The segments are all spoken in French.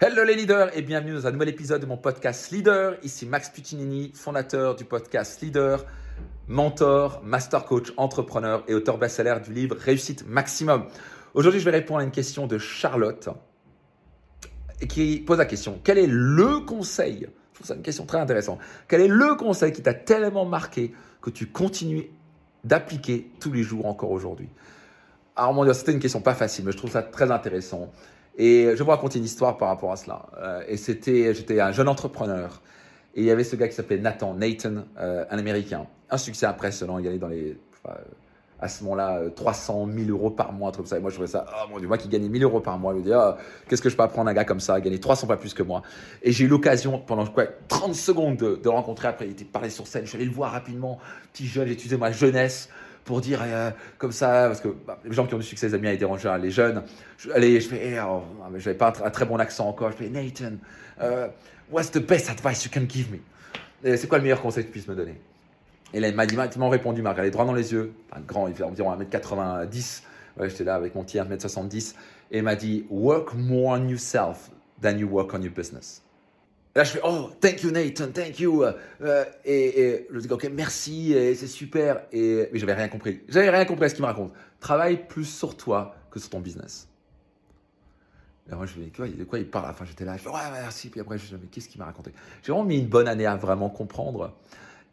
Hello les leaders et bienvenue dans un nouvel épisode de mon podcast Leader. Ici Max Puccinini, fondateur du podcast Leader, mentor, master coach, entrepreneur et auteur best-seller du livre Réussite Maximum. Aujourd'hui, je vais répondre à une question de Charlotte qui pose la question quel est le conseil? Je trouve ça une question très intéressante. Quel est le conseil qui t'a tellement marqué que tu continues d'appliquer tous les jours encore aujourd'hui? Alors, mon Dieu, c'était une question pas facile, mais je trouve ça très intéressant. Et je vous raconter une histoire par rapport à cela. Euh, et c'était, j'étais un jeune entrepreneur. Et il y avait ce gars qui s'appelait Nathan, Nathan, euh, un Américain. Un succès impressionnant. Il allait dans les, à ce moment-là, 300 000 euros par mois, un truc comme ça. Et moi, je trouvais ça, oh mon Dieu, moi qui gagnais 1000 euros par mois, je me disais, oh, qu'est-ce que je peux apprendre un gars comme ça, gagner 300 fois plus que moi. Et j'ai eu l'occasion, pendant quoi, 30 secondes, de, de le rencontrer. Après, il était parlé sur scène. Je suis allé le voir rapidement. Petit jeune, j'ai utilisé ma jeunesse pour dire euh, comme ça, parce que bah, les gens qui ont du succès, les amis, ils dérangent les jeunes. Je, allez, je fais, eh, oh, je n'avais pas un, très bon accent encore. Je fais, Nathan, uh, what's the best advice you can give me? C'est quoi le meilleur conseil que tu puisses me donner? Et là, il m'a directement répondu, m'a regardé droit dans les yeux, un grand, il fait environ 1m90. Ouais, J'étais là avec mon petit 1m70. Et il m'a dit, work more on yourself than you work on your business. Là, je fais Oh, thank you, Nathan, thank you. Euh, et, et, je dis Ok, merci, c'est super. Et, mais j'avais rien compris. J'avais rien compris à ce qu'il me raconte. Travaille plus sur toi que sur ton business. Et moi, je me dis quoi, de quoi il parle? Enfin, j'étais là, je fais Ouais, merci. Puis après, je me dis qu'est-ce qu'il m'a raconté? J'ai vraiment mis une bonne année à vraiment comprendre.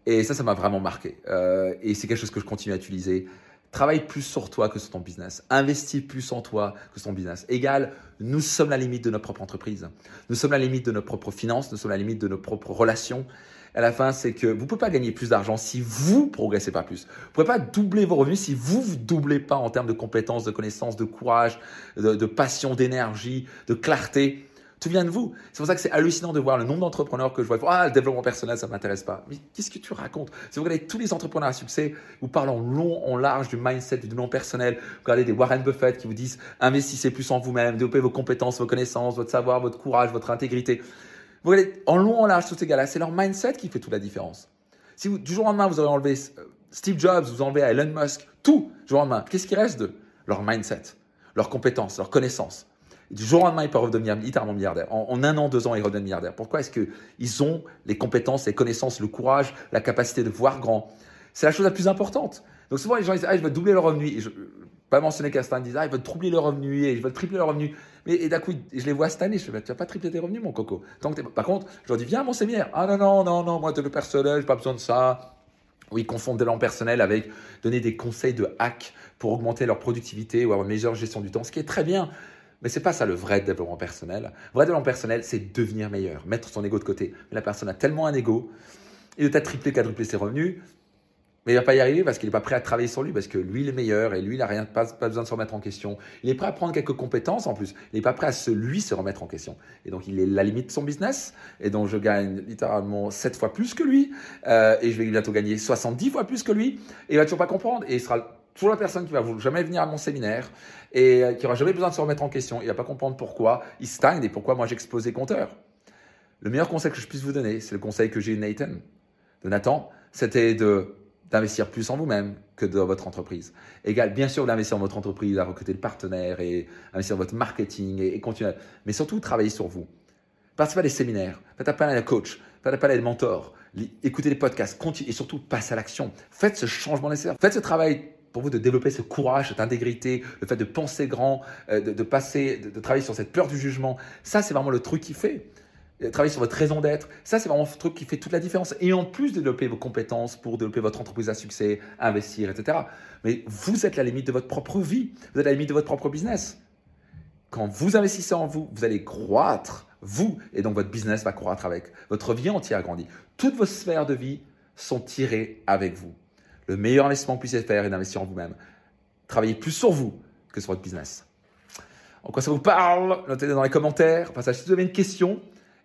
Et ça, ça m'a vraiment marqué. Euh, et c'est quelque chose que je continue à utiliser. Travaille plus sur toi que sur ton business. Investis plus en toi que sur ton business. Égal, nous sommes la limite de notre propre entreprise. Nous sommes la limite de nos propres finances. Nous sommes la limite de nos propres relations. À la fin, c'est que vous ne pouvez pas gagner plus d'argent si vous progressez pas plus. Vous ne pouvez pas doubler vos revenus si vous ne doublez pas en termes de compétences, de connaissances, de courage, de passion, d'énergie, de clarté. Tout vient de vous. C'est pour ça que c'est hallucinant de voir le nombre d'entrepreneurs que je vois. Ah, le développement personnel, ça ne m'intéresse pas. Mais qu'est-ce que tu racontes? Si vous regardez tous les entrepreneurs à succès, vous parlent en long, en large du mindset, du développement personnel. Vous regardez des Warren Buffett qui vous disent investissez plus en vous-même, développez vos compétences, vos connaissances, votre savoir, votre courage, votre intégrité. Vous regardez en long, en large tous ces gars-là. C'est leur mindset qui fait toute la différence. Si vous, du jour au lendemain, vous aurez enlevé euh, Steve Jobs, vous enlevez Elon Musk, tout, du jour au lendemain, qu'est-ce qui reste de leur mindset, leurs compétences, leurs connaissances du jour au lendemain, ils peuvent redevenir littéralement milliardaires. En, un an, deux ans, ils redeviennent milliardaires. Pourquoi Est-ce qu'ils ont les compétences, les connaissances, le courage, la capacité de voir grand? C'est la chose la plus importante. Donc souvent, les gens disent, ah, je veux doubler leur revenu. Et je, pas mentionner qu'Astin disent, ah, ils veulent troubler leur revenu et ils veulent tripler leur revenu. Mais d'un coup, je les vois cette année, je fais, bah, tu vas pas tripler tes revenus, mon coco. Par contre, je leur dis, viens mon séminaire. Ah non, non, non, non, moi, le personnel, j'ai pas besoin de ça. Oui, confondent de l'an personnel avec donner des conseils de hack pour augmenter leur productivité ou avoir une meilleure gestion du temps, ce qui est très bien. Mais c'est pas ça le vrai développement personnel. Le vrai développement personnel, c'est devenir meilleur, mettre son ego de côté. Mais la personne a tellement un ego, il doit tripler, quadrupler ses revenus, mais il va pas y arriver parce qu'il n'est pas prêt à travailler sur lui, parce que lui, il est meilleur et lui, il n'a rien, pas, besoin de se remettre en question. Il est prêt à prendre quelques compétences en plus. Il n'est pas prêt à se, lui se remettre en question. Et donc, il est la limite de son business. Et donc, je gagne littéralement 7 fois plus que lui. Euh, et je vais bientôt gagner 70 fois plus que lui. Et il va toujours pas comprendre. Et il sera toujours la personne qui va jamais venir à mon séminaire et euh, qui aura jamais besoin de se remettre en question. Il va pas comprendre pourquoi il stagne et pourquoi moi j'explose les compteurs. Le meilleur conseil que je puisse vous donner, c'est le conseil que j'ai eu Nathan, de Nathan, c'était de d'investir plus en vous-même que dans votre entreprise. Égal, bien sûr, d'investir dans votre entreprise, à recruter le partenaire et investir dans votre marketing et, continuer. Mais surtout, travailler sur vous. Participez à des séminaires, faites appel à un coach, faites appel à des mentors, écoutez les podcasts, continuez et surtout passez à l'action. Faites ce changement nécessaire. Faites ce travail pour vous de développer ce courage, cette intégrité, le fait de penser grand, euh, de, passer, de, travailler sur cette peur du jugement. Ça, c'est vraiment le truc qui fait. Euh, travailler sur votre raison d'être, ça c'est vraiment le truc qui fait toute la différence. Et en plus, développer vos compétences pour développer votre entreprise à succès, investir, etc. Mais vous êtes la limite de votre propre vie, vous êtes la limite de votre propre business. Quand vous investissez en vous, vous allez croître, vous, et donc votre business va croître avec. Votre vie entière grandit. Toutes vos sphères de vie sont tirées avec vous. Le meilleur investissement que vous puissiez faire est d'investir en vous-même. Travaillez plus sur vous que sur votre business. En quoi ça vous parle? Notez-le dans les commentaires. Enfin, si vous avez une question,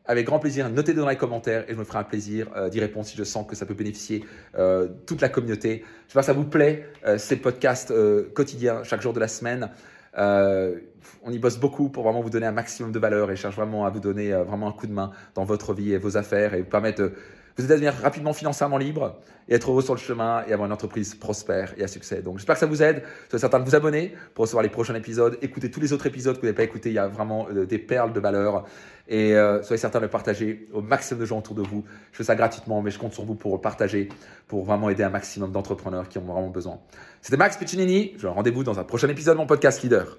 avec grand plaisir, notez-le dans les commentaires et je me ferai un plaisir euh, d'y répondre si je sens que ça peut bénéficier euh, toute la communauté. J'espère que ça vous plaît, euh, ces podcasts quotidiens, chaque jour de la semaine. on y bosse beaucoup pour vraiment vous donner un maximum de valeur et cherche vraiment à vous donner vraiment un coup de main dans votre vie et vos affaires et vous permettre de vous allez devenir rapidement financièrement libre et être heureux sur le chemin et avoir une entreprise prospère et à succès. Donc j'espère que ça vous aide. Soyez certain de vous abonner pour recevoir les prochains épisodes. Écoutez tous les autres épisodes que vous n'avez pas écoutés. Il y a vraiment euh, des perles de valeur. Et euh, soyez certain de le partager au maximum de gens autour de vous. Je fais ça gratuitement, mais je compte sur vous pour le partager, pour vraiment aider un maximum d'entrepreneurs qui en ont vraiment besoin. C'était Max Piccinini. Je vous rendez-vous dans un prochain épisode de mon podcast Leader.